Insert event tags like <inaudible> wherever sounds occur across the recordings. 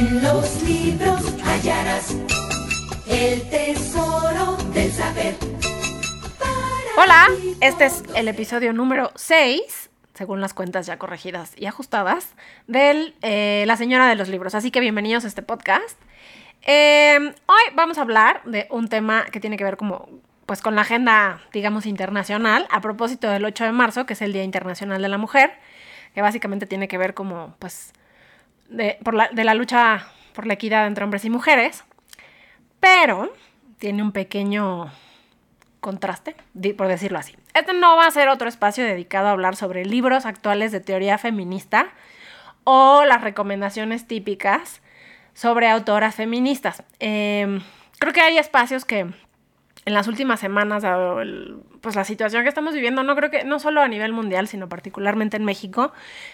En los libros hallarás el tesoro del saber. Hola, este es el episodio número 6, según las cuentas ya corregidas y ajustadas, de La Señora de los Libros. Así que bienvenidos a este podcast. Em, hoy vamos a hablar de un tema que tiene que ver como pues con la agenda, digamos, internacional, a propósito del 8 de marzo, que es el Día Internacional de la Mujer, que básicamente tiene que ver como, pues, de, por la, de la lucha por la equidad entre hombres y mujeres, pero tiene un pequeño contraste, por decirlo así. Este no va a ser otro espacio dedicado a hablar sobre libros actuales de teoría feminista o las recomendaciones típicas sobre autoras feministas. Em, creo que hay espacios que en las últimas semanas, pues la situación que estamos viviendo, no creo que, no solo a nivel mundial, sino particularmente en México,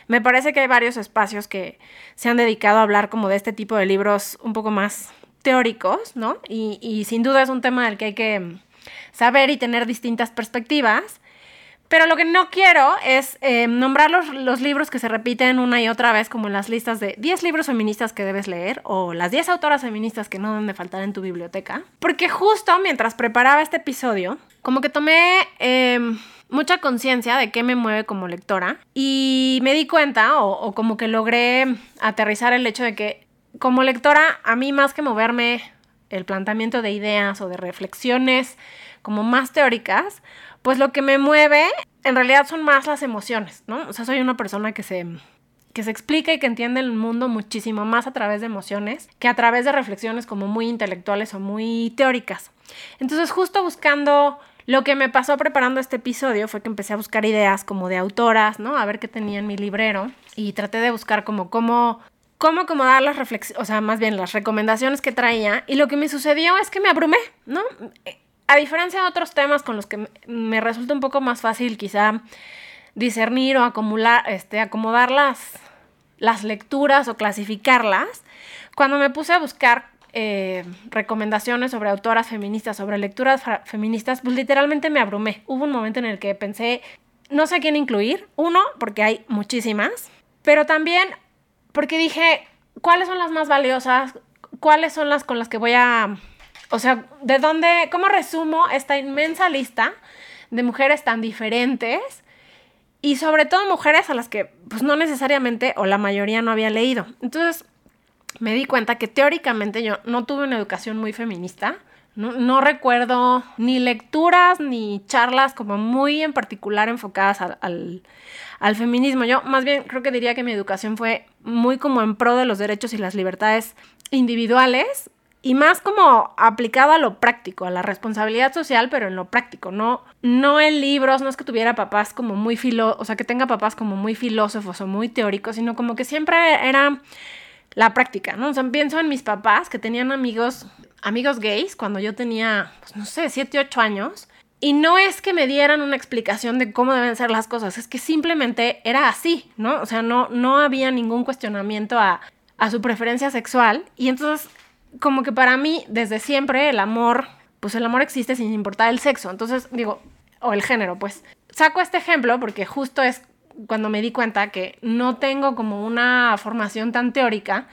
me parece que hay varios espacios que se han dedicado a hablar como de este tipo de libros un poco más teóricos, ¿no? Y, y sin duda es un tema del que hay que saber y tener distintas perspectivas. Pero lo que no quiero es eh, nombrar los, libros que se repiten una y otra vez, como en las listas de 10 libros feministas que debes leer o las 10 autoras feministas que no deben de faltar en tu biblioteca. Porque justo mientras preparaba este episodio, como que tomé em, mucha conciencia de qué me mueve como lectora y me di cuenta o como que logré aterrizar el hecho de que como lectora, a mí más que moverme el planteamiento de ideas o de reflexiones como más teóricas, pues lo que me mueve en realidad son más las emociones, ¿no? O sea, soy una persona que se, que se explica y que entiende el mundo muchísimo más a través de emociones que a través de reflexiones como muy intelectuales o muy teóricas. Entonces, justo buscando lo que me pasó preparando este episodio fue que empecé a buscar ideas como de autoras, ¿no? A ver qué tenía en mi librero y traté de buscar como cómo cómo acomodar las reflexiones, o sea, más bien las recomendaciones que traía y lo que me sucedió es que me abrumé, ¿no? A diferencia de otros temas con los que me resulta un poco más fácil quizá discernir o acumular, este, acomodar las, las lecturas o clasificarlas, cuando me puse a buscar eh, recomendaciones sobre autoras feministas, sobre lecturas feministas, pues literalmente me abrumé. Hubo un momento en el que pensé, no sé quién incluir. Uno, porque hay muchísimas, pero también porque dije, ¿cuáles son las más valiosas? ¿Cuáles son las con las que voy a o sea, ¿de dónde, cómo resumo esta inmensa lista de mujeres tan diferentes? Y sobre todo mujeres a las que pues no necesariamente o la mayoría no había leído. Entonces me di cuenta que teóricamente yo no tuve una educación muy feminista. No, recuerdo ni lecturas ni charlas como muy en particular enfocadas al, al feminismo. Yo más bien creo que diría que mi educación fue muy como en pro de los derechos y las libertades individuales y más como aplicado a lo práctico, a la responsabilidad social, pero en lo práctico, no, no en libros, no es que tuviera papás como muy filo, o sea, que tenga papás como muy filósofos o muy teóricos, sino como que siempre era la práctica, ¿no? O sea, pienso en mis papás que tenían amigos, amigos gays cuando yo tenía, pues no sé, 7, 8 años. Y no es que me dieran una explicación de cómo deben ser las cosas, es que simplemente era así, ¿no? O sea, no, no había ningún cuestionamiento a, a su preferencia sexual. Y entonces como que para mí, desde siempre, el amor, pues el amor existe sin importar el sexo. Entonces, digo, o el género, pues. Saco este ejemplo porque justo es cuando me di cuenta que no tengo como una formación tan teórica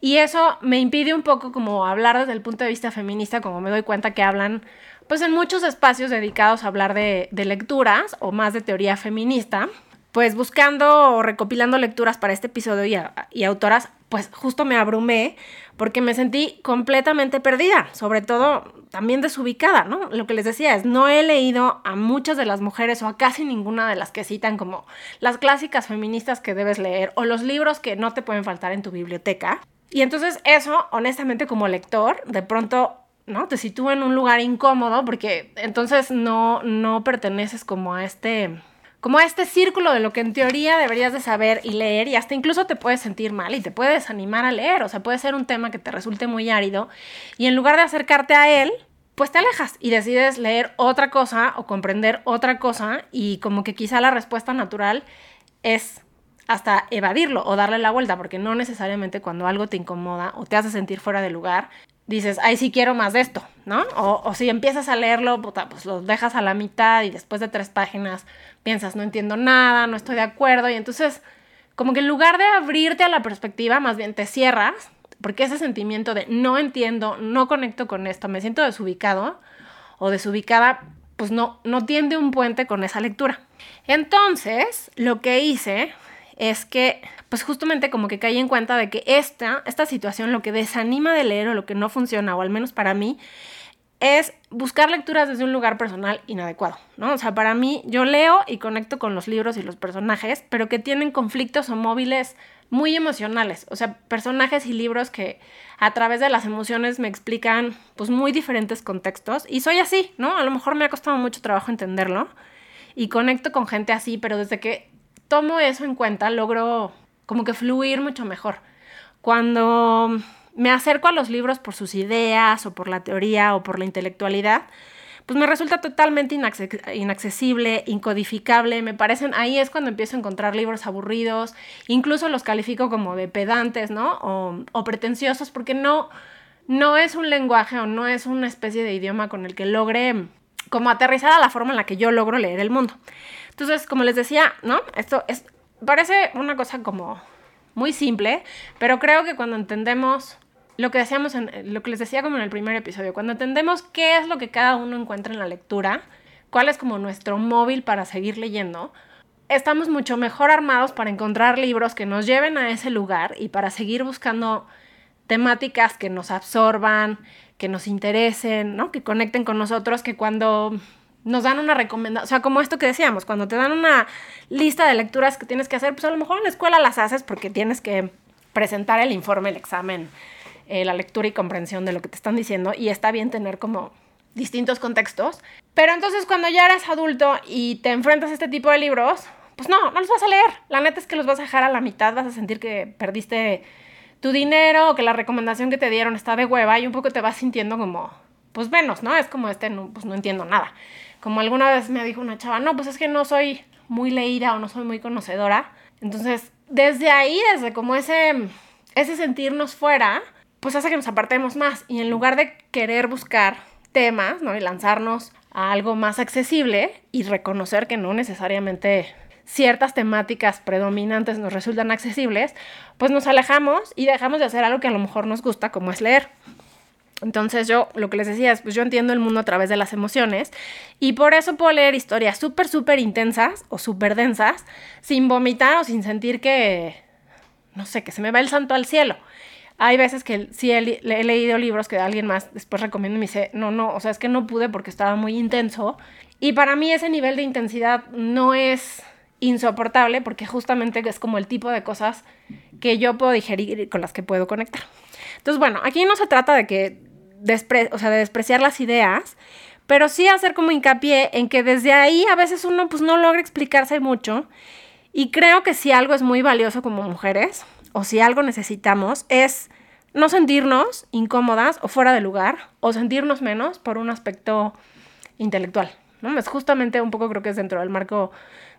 y eso me impide un poco como hablar desde el punto de vista feminista, como me doy cuenta que hablan pues en muchos espacios dedicados a hablar de, de lecturas o más de teoría feminista, pues buscando o recopilando lecturas para este episodio y, autoras, pues justo me abrumé porque me sentí completamente perdida, sobre todo también desubicada, ¿no? Lo que les decía es, no he leído a muchas de las mujeres o a casi ninguna de las que citan como las clásicas feministas que debes leer o los libros que no te pueden faltar en tu biblioteca. Y entonces eso, honestamente, como lector, de pronto ¿no? Te sitúa en un lugar incómodo porque entonces no, no perteneces como a este como este círculo de lo que en teoría deberías de saber y leer y hasta incluso te puedes sentir mal y te puedes animar a leer, o sea, puede ser un tema que te resulte muy árido y en lugar de acercarte a él, pues te alejas y decides leer otra cosa o comprender otra cosa y como que quizá la respuesta natural es hasta evadirlo o darle la vuelta, porque no necesariamente cuando algo te incomoda o te hace sentir fuera de lugar, dices, ay, sí quiero más de esto, ¿no? O, si empiezas a leerlo, pues lo dejas a la mitad y después de tres páginas piensas, no entiendo nada, no estoy de acuerdo, y entonces como que en lugar de abrirte a la perspectiva, más bien te cierras, porque ese sentimiento de no entiendo, no conecto con esto, me siento desubicado o desubicada, pues no, no tiende un puente con esa lectura. Entonces, lo que hice es que, pues justamente como que caí en cuenta de que esta, esta situación lo que desanima de leer o lo que no funciona, o al menos para mí, es buscar lecturas desde un lugar personal inadecuado, ¿no? O sea, para mí yo leo y conecto con los libros y los personajes, pero que tienen conflictos o móviles muy emocionales, o sea, personajes y libros que a través de las emociones me explican pues muy diferentes contextos y soy así, ¿no? A lo mejor me ha costado mucho trabajo entenderlo y conecto con gente así, pero desde que tomo eso en cuenta logro como que fluir mucho mejor. Cuando me acerco a los libros por sus ideas o por la teoría o por la intelectualidad, pues me resulta totalmente inaccesible, incodificable, me parecen, ahí es cuando empiezo a encontrar libros aburridos, incluso los califico como de pedantes, ¿no? O, pretenciosos, porque no, no es un lenguaje o no es una especie de idioma con el que logre como aterrizar a la forma en la que yo logro leer el mundo. Entonces, como les decía, ¿no? Esto es, parece una cosa como muy simple, pero creo que cuando entendemos lo que decíamos en, lo que les decía como en el primer episodio, cuando entendemos qué es lo que cada uno encuentra en la lectura, cuál es como nuestro móvil para seguir leyendo, estamos mucho mejor armados para encontrar libros que nos lleven a ese lugar y para seguir buscando temáticas que nos absorban, que nos interesen, ¿no? Que conecten con nosotros, que cuando nos dan una recomendación, o sea, como esto que decíamos, cuando te dan una lista de lecturas que tienes que hacer, pues a lo mejor en la escuela las haces porque tienes que presentar el informe, el examen, eh, la lectura y comprensión de lo que te están diciendo y está bien tener como distintos contextos. Pero entonces cuando ya eres adulto y te enfrentas a este tipo de libros, pues no, no los vas a leer. La neta es que los vas a dejar a la mitad, vas a sentir que perdiste tu dinero o que la recomendación que te dieron está de hueva y un poco te vas sintiendo como, pues menos, ¿no? Es como este, no, pues no entiendo nada. Como alguna vez me dijo una chava, no, pues es que no soy muy leída o no soy muy conocedora. Entonces, desde ahí, desde como ese, ese sentirnos fuera, pues hace que nos apartemos más y en lugar de querer buscar temas, ¿no? Y lanzarnos a algo más accesible y reconocer que no necesariamente ciertas temáticas predominantes nos resultan accesibles, pues nos alejamos y dejamos de hacer algo que a lo mejor nos gusta, como es leer. Entonces yo lo que les decía es, pues yo entiendo el mundo a través de las emociones y por eso puedo leer historias súper, súper intensas o súper densas sin vomitar o sin sentir que, no sé, que se me va el santo al cielo. Hay veces que sí he, leído libros que alguien más después recomienda y me dice, no, no, o sea, es que no pude porque estaba muy intenso. Y para mí ese nivel de intensidad no es insoportable porque justamente es como el tipo de cosas que yo puedo digerir y con las que puedo conectar. Entonces, bueno, aquí no se trata de que o sea, de despreciar las ideas, pero sí hacer como hincapié en que desde ahí a veces uno pues no logra explicarse mucho y creo que si algo es muy valioso como mujeres o si algo necesitamos es no sentirnos incómodas o fuera de lugar o sentirnos menos por un aspecto intelectual. ¿no? Es justamente un poco creo que es dentro del marco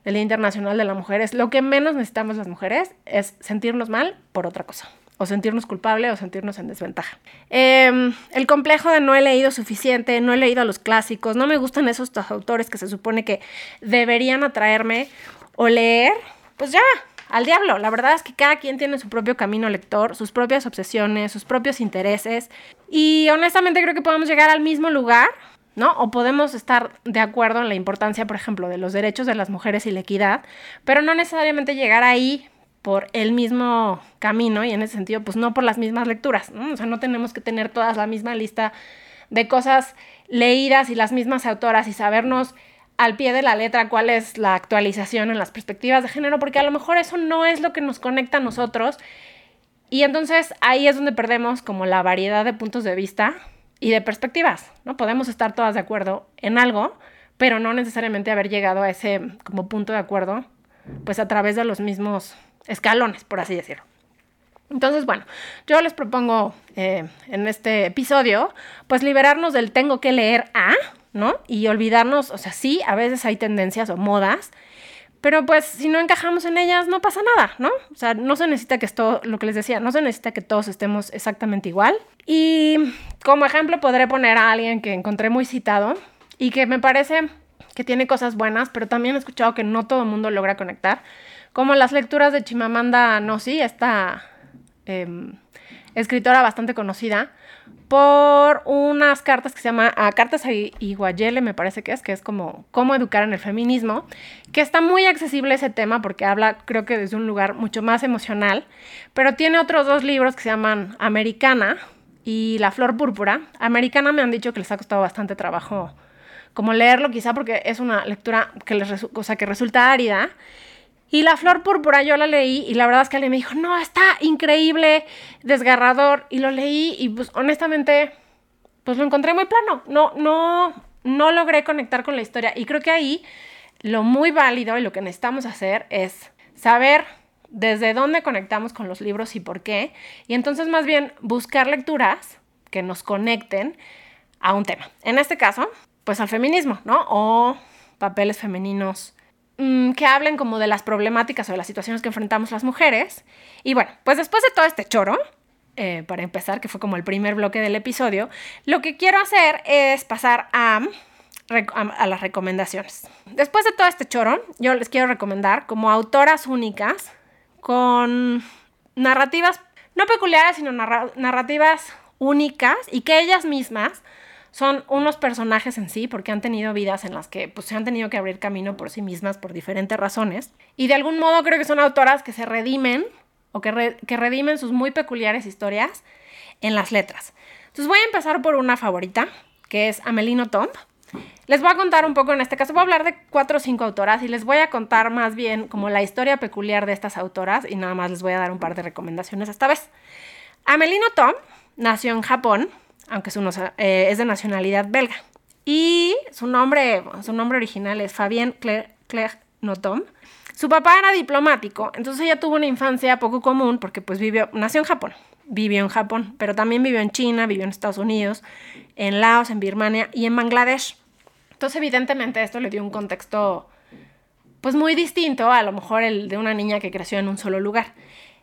del Día Internacional de la Mujer. Es lo que menos necesitamos las mujeres es sentirnos mal por otra cosa. O sentirnos culpable o sentirnos en desventaja. Em, el complejo de no he leído suficiente, no he leído a los clásicos, no me gustan esos autores que se supone que deberían atraerme o leer, pues ya, al diablo. La verdad es que cada quien tiene su propio camino lector, sus propias obsesiones, sus propios intereses. Y honestamente creo que podemos llegar al mismo lugar, ¿no? O podemos estar de acuerdo en la importancia, por ejemplo, de los derechos de las mujeres y la equidad, pero no necesariamente llegar ahí por el mismo camino y en ese sentido, pues no por las mismas lecturas. O sea, no tenemos que tener todas la misma lista de cosas leídas y las mismas autoras y sabernos al pie de la letra cuál es la actualización en las perspectivas de género, porque a lo mejor eso no es lo que nos conecta a nosotros. Y entonces ahí es donde perdemos como la variedad de puntos de vista y de perspectivas, ¿no? Podemos estar todas de acuerdo en algo, pero no necesariamente haber llegado a ese como punto de acuerdo, pues a través de los mismos escalones, por así decirlo. Entonces, bueno, yo les propongo eh, en este episodio, pues liberarnos del tengo que leer a, ¿no? Y olvidarnos, o sea, sí, a veces hay tendencias o modas, pero pues si no encajamos en ellas no pasa nada, ¿no? O sea, no se necesita que esto, lo que les decía, no se necesita que todos estemos exactamente igual. Y como ejemplo podré poner a alguien que encontré muy citado y que me parece que tiene cosas buenas, pero también he escuchado que no todo el mundo logra conectar, como las lecturas de Chimamanda sí esta eh, escritora bastante conocida, por unas cartas que se llama ah, Cartas a Iguayele, me parece que es, que es como cómo educar en el feminismo, que está muy accesible ese tema porque habla, creo que desde un lugar mucho más emocional, pero tiene otros dos libros que se llaman Americana y La Flor Púrpura. Americana me han dicho que les ha costado bastante trabajo como leerlo, quizá porque es una lectura que, les o sea, que resulta árida. Y la flor púrpura yo la leí y la verdad es que alguien me dijo, no, está increíble, desgarrador. Y lo leí y pues honestamente, pues lo encontré muy plano. No, no, no logré conectar con la historia. Y creo que ahí lo muy válido y lo que necesitamos hacer es saber desde dónde conectamos con los libros y por qué. Y entonces más bien buscar lecturas que nos conecten a un tema. En este caso, pues al feminismo, ¿no? O papeles femeninos Mm, que hablen como de las problemáticas o de las situaciones que enfrentamos las mujeres. Y bueno, pues después de todo este choro, eh, para empezar, que fue como el primer bloque del episodio, lo que quiero hacer es pasar a, a, las recomendaciones. Después de todo este choro, yo les quiero recomendar como autoras únicas con narrativas, no peculiares, sino narrativas únicas y que ellas mismas son unos personajes en sí, porque han tenido vidas en las que pues, se han tenido que abrir camino por sí mismas por diferentes razones. Y de algún modo creo que son autoras que se redimen o que, que redimen sus muy peculiares historias en las letras. Entonces voy a empezar por una favorita, que es Amelino Tomb. Les voy a contar un poco, en este caso voy a hablar de cuatro o cinco autoras y les voy a contar más bien como la historia peculiar de estas autoras y nada más les voy a dar un par de recomendaciones esta vez. Amelino Tom nació en Japón aunque eh, es de nacionalidad belga. Y su nombre, su nombre original es Fabien Claire, Notom. Su papá era diplomático, entonces ella tuvo una infancia poco común porque pues vivió, nació en Japón, vivió en Japón, pero también vivió en China, vivió en Estados Unidos, en Laos, en Birmania y en Bangladesh. Entonces evidentemente esto le dio un contexto pues muy distinto a lo mejor el de una niña que creció en un solo lugar.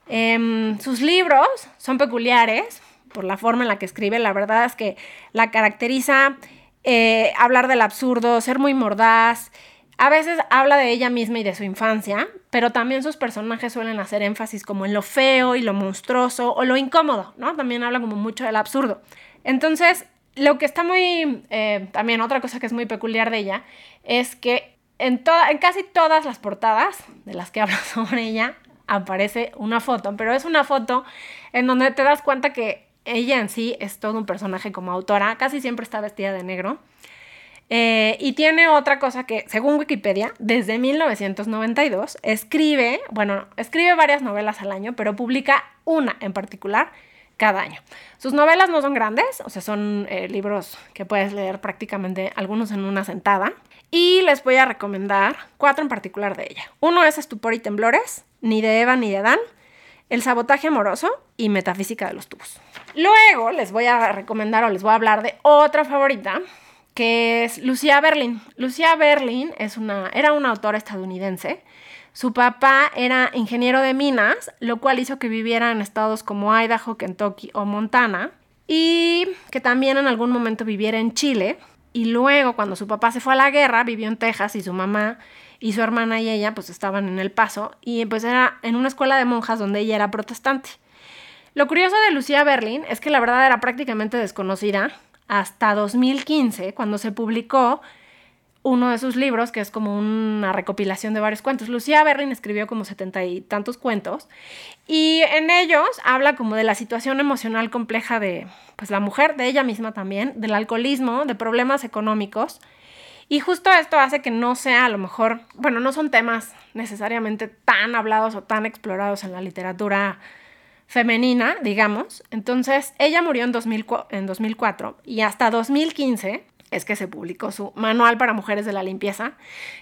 Em, sus libros son peculiares por la forma en la que escribe, la verdad es que la caracteriza eh, hablar del absurdo, ser muy mordaz. A veces habla de ella misma y de su infancia, pero también sus personajes suelen hacer énfasis como en lo feo y lo monstruoso o lo incómodo, ¿no? También habla como mucho del absurdo. Entonces, lo que está muy, eh, también otra cosa que es muy peculiar de ella, es que en, en casi todas las portadas de las que <laughs> habla sobre ella aparece una foto, pero es una foto en donde te das cuenta que ella en sí es todo un personaje como autora, casi siempre está vestida de negro. Eh, y tiene otra cosa que, según Wikipedia, desde 1992 escribe, bueno, escribe varias novelas al año, pero publica una en particular cada año. Sus novelas no son grandes, o sea, son eh, libros que puedes leer prácticamente algunos en una sentada. Y les voy a recomendar cuatro en particular de ella. Uno es Estupor y Temblores, ni de Eva ni de Adán. El sabotaje amoroso y metafísica de los tubos. Luego les voy a recomendar o les voy a hablar de otra favorita, que es Lucía Berlin. Lucía Berlin es una, era una autora estadounidense. Su papá era ingeniero de minas, lo cual hizo que viviera en estados como Idaho, Kentucky o Montana, y que también en algún momento viviera en Chile. Y luego, cuando su papá se fue a la guerra, vivió en Texas y su mamá y su hermana y ella pues estaban en El Paso y pues era en una escuela de monjas donde ella era protestante. Lo curioso de Lucía Berlin es que la verdad era prácticamente desconocida hasta 2015 cuando se publicó uno de sus libros, que es como una recopilación de varios cuentos. Lucía Berlin escribió como setenta y tantos cuentos y en ellos habla como de la situación emocional compleja de pues la mujer, de ella misma también, del alcoholismo, de problemas económicos y justo esto hace que no sea a lo mejor, bueno, no son temas necesariamente tan hablados o tan explorados en la literatura femenina, digamos. Entonces, ella murió en, 2004 y hasta 2015 es que se publicó su Manual para Mujeres de la Limpieza,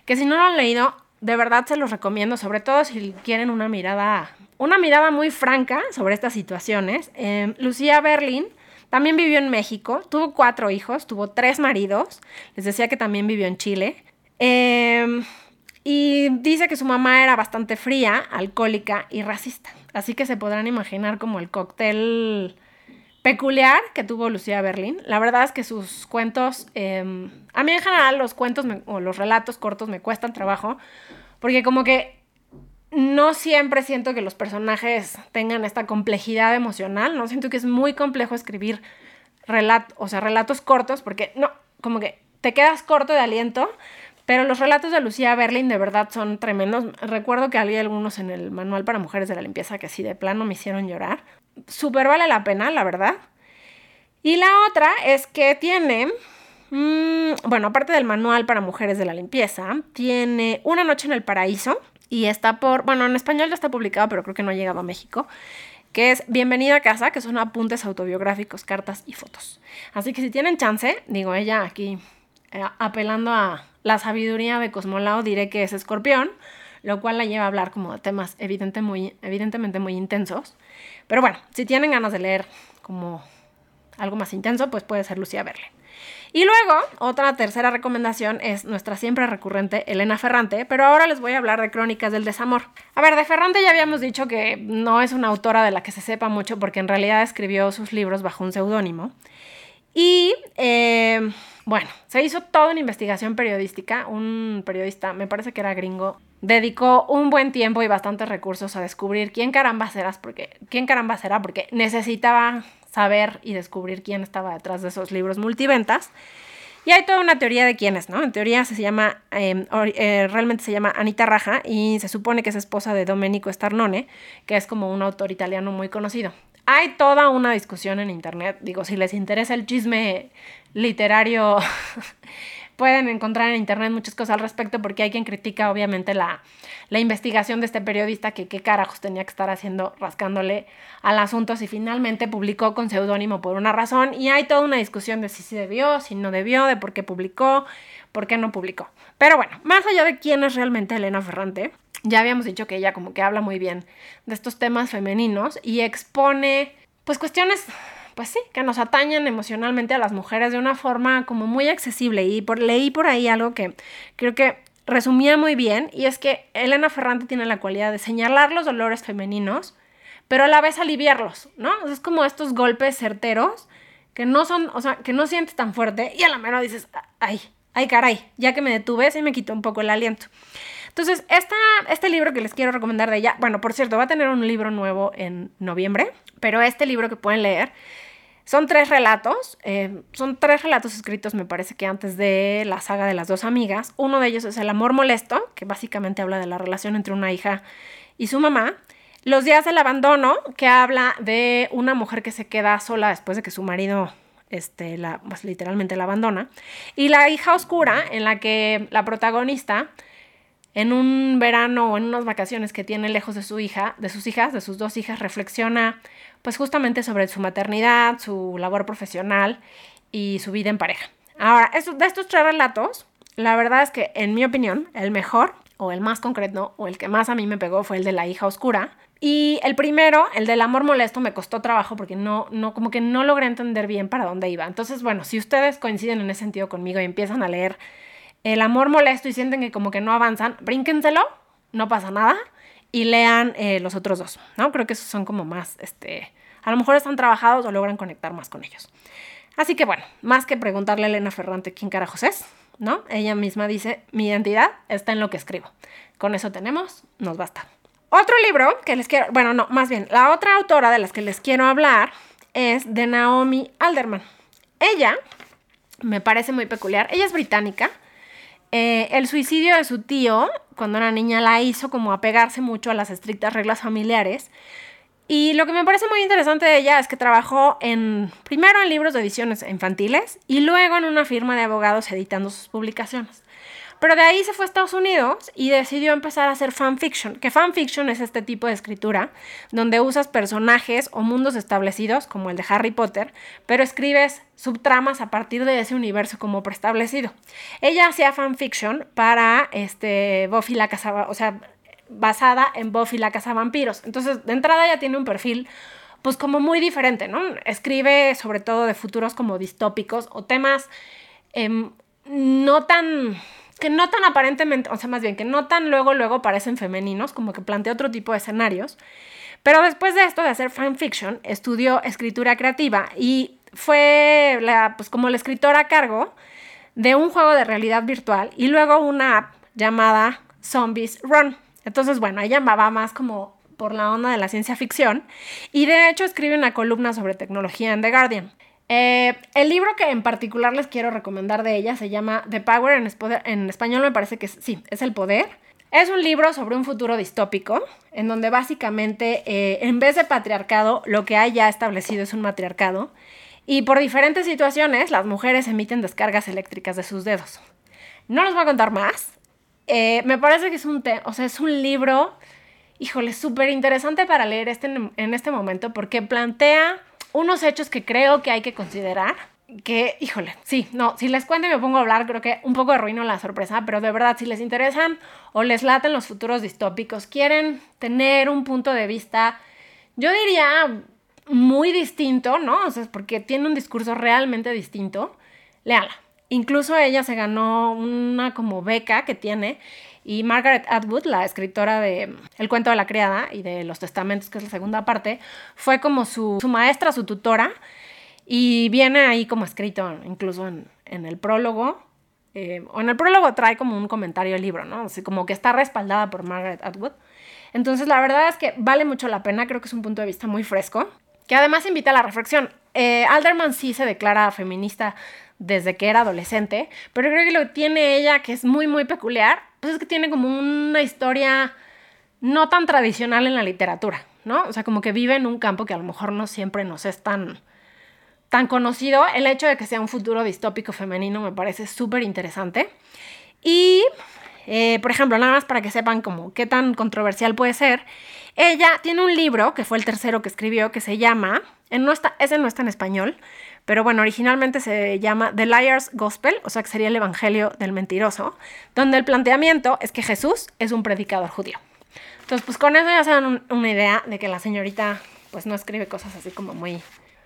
que si no lo han leído, de verdad se los recomiendo, sobre todo si quieren una mirada, una mirada muy franca sobre estas situaciones. Eh, Lucía Berlin también vivió en México, tuvo cuatro hijos, tuvo tres maridos, les decía que también vivió en Chile. Em, y dice que su mamá era bastante fría, alcohólica y racista. Así que se podrán imaginar como el cóctel peculiar que tuvo Lucía Berlín. La verdad es que sus cuentos, em, a mí en general los cuentos o los relatos cortos me cuestan trabajo, porque como que no siempre siento que los personajes tengan esta complejidad emocional, no siento que es muy complejo escribir relatos, o sea, relatos cortos, porque no, como que te quedas corto de aliento, pero los relatos de Lucía Berlin de verdad son tremendos. Recuerdo que había algunos en el manual para mujeres de la limpieza que así de plano me hicieron llorar. Súper vale la pena, la verdad. Y la otra es que tiene, mm, bueno, aparte del manual para mujeres de la limpieza, tiene Una noche en el paraíso y está por, bueno, en español ya está publicado, pero creo que no ha llegado a México que es Bienvenida a casa, que son apuntes autobiográficos, cartas y fotos. Así que si tienen chance, digo ella aquí eh, apelando a la sabiduría de Cosmolao, diré que es escorpión, lo cual la lleva a hablar como de temas evidentemente muy intensos. Pero bueno, si tienen ganas de leer como algo más intenso, pues puede ser Lucía Verle. Y luego, otra tercera recomendación es nuestra siempre recurrente Elena Ferrante, pero ahora les voy a hablar de Crónicas del Desamor. A ver, de Ferrante ya habíamos dicho que no es una autora de la que se sepa mucho porque en realidad escribió sus libros bajo un seudónimo. Y eh, bueno, se hizo toda una investigación periodística. Un periodista, me parece que era gringo, dedicó un buen tiempo y bastantes recursos a descubrir quién caramba eras, porque quién caramba era, porque necesitaba saber y descubrir quién estaba detrás de esos libros multiventas. Y hay toda una teoría de quién es, ¿no? En teoría se llama, em, eh, realmente se llama Anita Raja y se supone que es esposa de Domenico Starnone, que es como un autor italiano muy conocido. Hay toda una discusión en internet, digo, si les interesa el chisme literario, <laughs> pueden encontrar en internet muchas cosas al respecto porque hay quien critica obviamente la, investigación de este periodista que qué carajos tenía que estar haciendo rascándole al asunto si finalmente publicó con seudónimo por una razón y hay toda una discusión de si sí debió, si no debió, de por qué publicó, por qué no publicó. Pero bueno, más allá de quién es realmente Elena Ferrante, ya habíamos dicho que ella como que habla muy bien de estos temas femeninos y expone pues cuestiones pues sí, que nos atañen emocionalmente a las mujeres de una forma como muy accesible y por, leí por ahí algo que creo que resumía muy bien y es que Elena Ferrante tiene la cualidad de señalar los dolores femeninos pero a la vez aliviarlos, ¿no? Es como estos golpes certeros que no son, o sea, que no sientes tan fuerte y a la mano dices, ay, ay caray, ya que me detuve, se me quitó un poco el aliento. Entonces, esta, este libro que les quiero recomendar de ella, bueno, por cierto, va a tener un libro nuevo en noviembre, pero este libro que pueden leer son tres relatos, eh, son tres relatos escritos me parece que antes de la saga de las dos amigas. Uno de ellos es El amor molesto, que básicamente habla de la relación entre una hija y su mamá. Los días del abandono, que habla de una mujer que se queda sola después de que su marido este, la, pues, literalmente la abandona. Y La hija oscura, en la que la protagonista en un verano o en unas vacaciones que tiene lejos de su hija, de sus hijas, de sus dos hijas, reflexiona pues justamente sobre su maternidad, su labor profesional y su vida en pareja. Ahora, de estos tres relatos, la verdad es que en mi opinión, el mejor o el más concreto o el que más a mí me pegó fue el de la hija oscura. Y el primero, el del amor molesto, me costó trabajo porque no, no, como que no logré entender bien para dónde iba. Entonces, bueno, si ustedes coinciden en ese sentido conmigo y empiezan a leer el amor molesto y sienten que como que no avanzan, brínquenselo, no pasa nada y lean eh, los otros dos, ¿no? Creo que esos son como más, este, a lo mejor están trabajados o logran conectar más con ellos. Así que bueno, más que preguntarle a Elena Ferrante quién carajos es, ¿no? Ella misma dice, mi identidad está en lo que escribo. Con eso tenemos, nos basta. Otro libro que les quiero, bueno, no, más bien, la otra autora de las que les quiero hablar es de Naomi Alderman. Ella me parece muy peculiar, ella es británica, eh, el suicidio de su tío, cuando era niña, la hizo como apegarse mucho a las estrictas reglas familiares. Y lo que me parece muy interesante de ella es que trabajó en, primero en libros de ediciones infantiles y luego en una firma de abogados editando sus publicaciones. Pero de ahí se fue a Estados Unidos y decidió empezar a hacer fanfiction, que fanfiction es este tipo de escritura donde usas personajes o mundos establecidos, como el de Harry Potter, pero escribes subtramas a partir de ese universo como preestablecido. Ella hacía fanfiction para este, Buffy la Casa, o sea, basada en Buffy la Casa Vampiros. Entonces, de entrada ya tiene un perfil pues como muy diferente, ¿no? Escribe sobre todo de futuros como distópicos o temas em, no tan que no tan aparentemente, o sea, más bien que no tan luego, luego parecen femeninos, como que plantea otro tipo de escenarios. Pero después de esto, de hacer fanfiction, estudió escritura creativa y fue la, pues como la escritora a cargo de un juego de realidad virtual y luego una app llamada Zombies Run. Entonces, bueno, ella va más como por la onda de la ciencia ficción y de hecho escribe una columna sobre tecnología en The Guardian. Eh, el libro que en particular les quiero recomendar de ella se llama The Power, en, en español me parece que sí, es El Poder. Es un libro sobre un futuro distópico, en donde básicamente, eh, en vez de patriarcado, lo que hay ya establecido es un matriarcado. Y por diferentes situaciones, las mujeres emiten descargas eléctricas de sus dedos. No les voy a contar más. Eh, me parece que es un, o sea, es un libro, híjole, súper interesante para leer este, en este momento porque plantea unos hechos que creo que hay que considerar que, híjole, sí, no, si les cuento y me pongo a hablar, creo que un poco arruino la sorpresa, pero de verdad, si les interesan o les laten los futuros distópicos, quieren tener un punto de vista, yo diría muy distinto, ¿no? O sea, porque tiene un discurso realmente distinto, léala. Incluso ella se ganó una como beca que tiene y Margaret Atwood, la escritora de El cuento de la criada y de Los testamentos, que es la segunda parte, fue como su, su maestra, su tutora y viene ahí como escrito, incluso en, el prólogo, eh, o en el prólogo trae como un comentario del libro, ¿no? Así como que está respaldada por Margaret Atwood. Entonces, la verdad es que vale mucho la pena, creo que es un punto de vista muy fresco, que además invita a la reflexión. Eh, Alderman sí se declara feminista desde que era adolescente, pero creo que lo tiene ella, que es muy, muy peculiar, pues es que tiene como una historia no tan tradicional en la literatura, ¿no? O sea, como que vive en un campo que a lo mejor no siempre nos es tan tan conocido, el hecho de que sea un futuro distópico femenino me parece súper interesante. Y, eh, por ejemplo, nada más para que sepan como qué tan controversial puede ser, ella tiene un libro, que fue el tercero que escribió, que se llama, ese no está en español, pero bueno, originalmente se llama The Liar's Gospel, o sea que sería el Evangelio del Mentiroso, donde el planteamiento es que Jesús es un predicador judío. Entonces, pues con eso ya se dan una idea de que la señorita pues no escribe cosas así como muy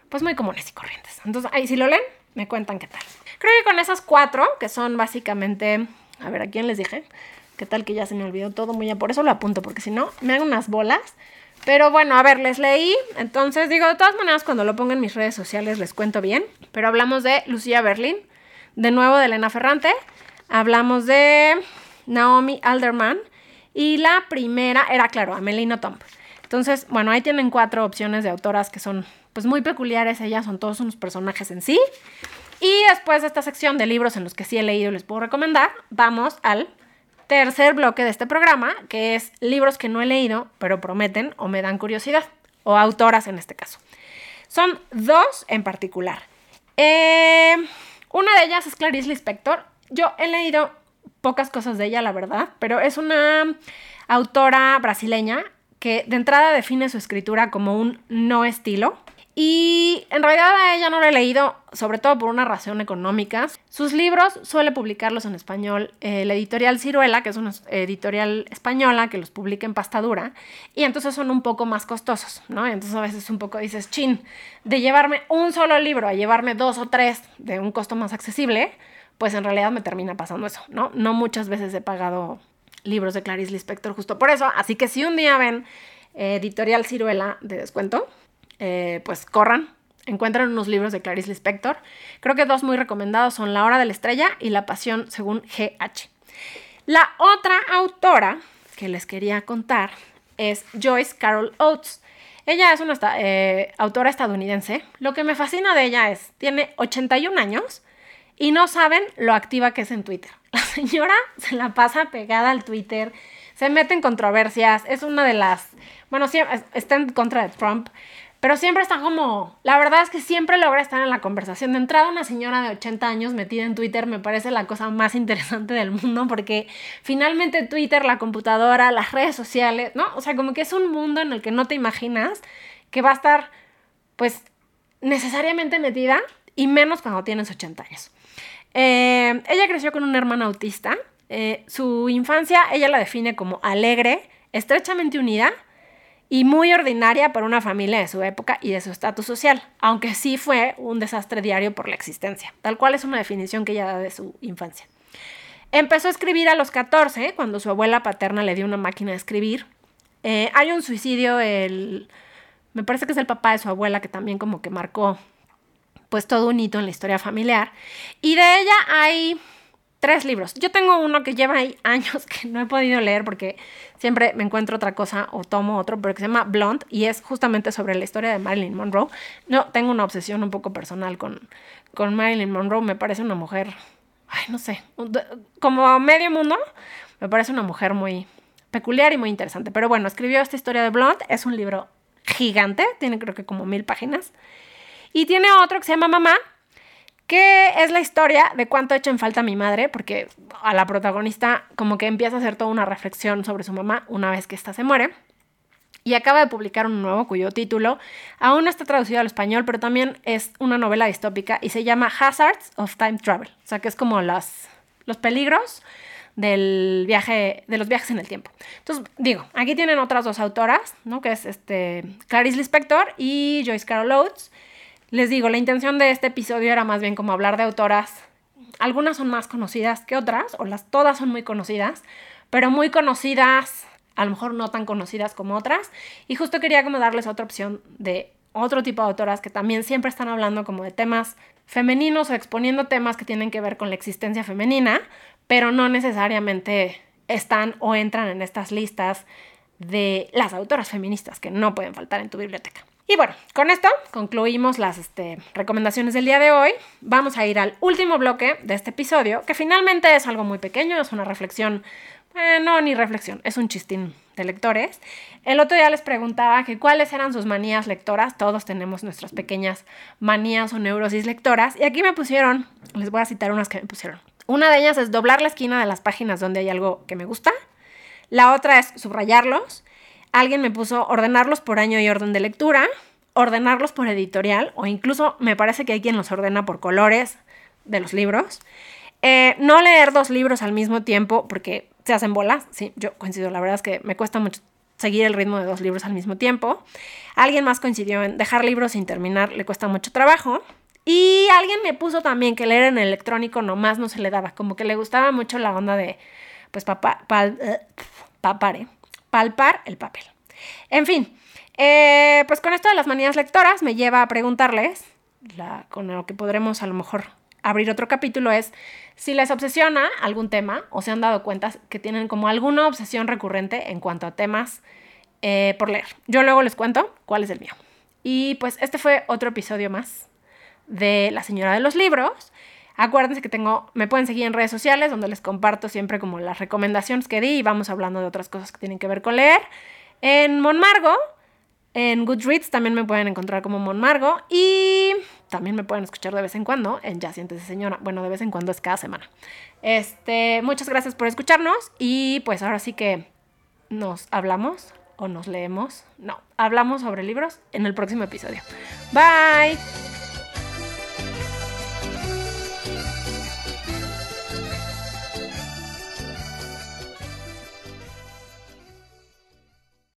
pues muy comunes y corrientes. Entonces, ahí si lo leen, me cuentan qué tal. Creo que con esas cuatro, que son básicamente, a ver, ¿a quién les dije? ¿Qué tal que ya se me olvidó todo? Muy bien, por eso lo apunto, porque si no, me hago unas bolas. Pero bueno, a ver, les leí. Entonces, digo, de todas maneras, cuando lo ponga en mis redes sociales les cuento bien. Pero hablamos de Lucía Berlin, de nuevo de Elena Ferrante. Hablamos de Naomi Alderman. Y la primera era, claro, Amelino Tomp. Entonces, bueno, ahí tienen cuatro opciones de autoras que son pues muy peculiares ellas, son todos unos personajes en sí. Y después de esta sección de libros en los que sí he leído y les puedo recomendar, vamos al tercer bloque de este programa, que es libros que no he leído, pero prometen o me dan curiosidad, o autoras en este caso. Son dos en particular. Eh, una de ellas es Clarice Lispector. Yo he leído pocas cosas de ella, la verdad, pero es una autora brasileña que de entrada define su escritura como un no estilo. Y en realidad a ella no lo he leído, sobre todo por una razón económica. Sus libros suele publicarlos en español eh, la editorial Ciruela, que es una editorial española que los publica en pastadura, y entonces son un poco más costosos, ¿no? Entonces a veces un poco dices, chin, de llevarme un solo libro a llevarme dos o tres de un costo más accesible, pues en realidad me termina pasando eso, ¿no? No muchas veces he pagado libros de Clarice Lispector justo por eso, así que si un día ven eh, editorial Ciruela de descuento, eh, pues corran, encuentran unos libros de Clarice Lispector. Creo que dos muy recomendados son La Hora de la Estrella y La Pasión según GH. La otra autora que les quería contar es Joyce Carol Oates. Ella es una eh, autora estadounidense. Lo que me fascina de ella es, tiene 81 años y no saben lo activa que es en Twitter. La señora se la pasa pegada al Twitter, se mete en controversias, es una de las, bueno, sí, está en contra de Trump, pero siempre está como, la verdad es que siempre logra estar en la conversación. De entrada, una señora de 80 años metida en Twitter me parece la cosa más <laughs> interesante del mundo porque finalmente Twitter, la computadora, las redes sociales, ¿no? O sea, como que es un mundo en el que no te imaginas que va a estar, pues, necesariamente metida y menos cuando tienes 80 años. Eh, ella creció con una hermana autista. Eh, su infancia ella la define como alegre, estrechamente unida y muy ordinaria para una familia de su época y de su estatus social, aunque sí fue un desastre diario por la existencia, tal cual es una definición que ella da de su infancia. Empezó a escribir a los 14, cuando su abuela paterna le dio una máquina de escribir. Eh, hay un suicidio, el, me parece que es el papá de su abuela, que también como que marcó pues todo un hito en la historia familiar. Y de ella hay tres libros. Yo tengo uno que lleva ahí años <laughs> que no he podido leer porque siempre me encuentro otra cosa o tomo otro, pero que se llama Blonde y es justamente sobre la historia de Marilyn Monroe. No, tengo una obsesión un poco personal con, con Marilyn Monroe. Me parece una mujer, ay, no sé, como medio mundo, me parece una mujer muy peculiar y muy interesante. Pero bueno, escribió esta historia de Blonde. Es un libro gigante, tiene creo que como mil páginas. Y tiene otro que se llama Mamá, que es la historia de cuánto echa en falta mi madre, porque a la protagonista como que empieza a hacer toda una reflexión sobre su mamá una vez que ésta se muere. Y acaba de publicar un nuevo cuyo título aún no está traducido al español, pero también es una novela distópica y se llama Hazards of Time Travel. O sea, que es como las, los peligros del viaje, de los viajes en el tiempo. Entonces, digo, aquí tienen otras dos autoras, ¿no? Que es este, Clarice Lispector y Joyce Carol Oates. Les digo, la intención de este episodio era más bien como hablar de autoras. Algunas son más conocidas que otras, o las todas son muy conocidas, pero muy conocidas, a lo mejor no tan conocidas como otras. Y justo quería como darles otra opción de otro tipo de autoras que también siempre están hablando como de temas femeninos o exponiendo temas que tienen que ver con la existencia femenina, pero no necesariamente están o entran en estas listas de las autoras feministas que no pueden faltar en tu biblioteca. Y bueno, con esto concluimos las este, recomendaciones del día de hoy. Vamos a ir al último bloque de este episodio, que finalmente es algo muy pequeño, es una reflexión, eh, no, ni reflexión, es un chistín de lectores. El otro día les preguntaba que cuáles eran sus manías lectoras. Todos tenemos nuestras pequeñas manías o neurosis lectoras. Y aquí me pusieron, les voy a citar unas que me pusieron. Una de ellas es doblar la esquina de las páginas donde hay algo que me gusta. La otra es subrayarlos alguien me puso ordenarlos por año y orden de lectura, ordenarlos por editorial, o incluso me parece que hay quien los ordena por colores de los libros. Eh, no leer dos libros al mismo tiempo porque se hacen bolas. Sí, yo coincido. La verdad es que me cuesta mucho seguir el ritmo de dos libros al mismo tiempo. Alguien más coincidió en dejar libros sin terminar, le cuesta mucho trabajo. Y alguien me puso también que leer en electrónico nomás no se le daba, como que le gustaba mucho la onda de, pues, papá, eh, papare, palpar el papel. En fin, eh, pues con esto de las manías lectoras me lleva a preguntarles, con lo que podremos a lo mejor abrir otro capítulo, es si les obsesiona algún tema o se han dado cuenta que tienen como alguna obsesión recurrente en cuanto a temas eh, por leer. Yo luego les cuento cuál es el mío. Y pues este fue otro episodio más de La Señora de los Libros. Acuérdense que tengo, me pueden seguir en redes sociales donde les comparto siempre como las recomendaciones que di y vamos hablando de otras cosas que tienen que ver con leer. En Monmargo, en Goodreads también me pueden encontrar como Monmargo y también me pueden escuchar de vez en cuando en Ya Siéntese Señora. Bueno, de vez en cuando es cada semana. Este, muchas gracias por escucharnos y pues ahora sí que nos hablamos o nos leemos. No, hablamos sobre libros en el próximo episodio. Bye.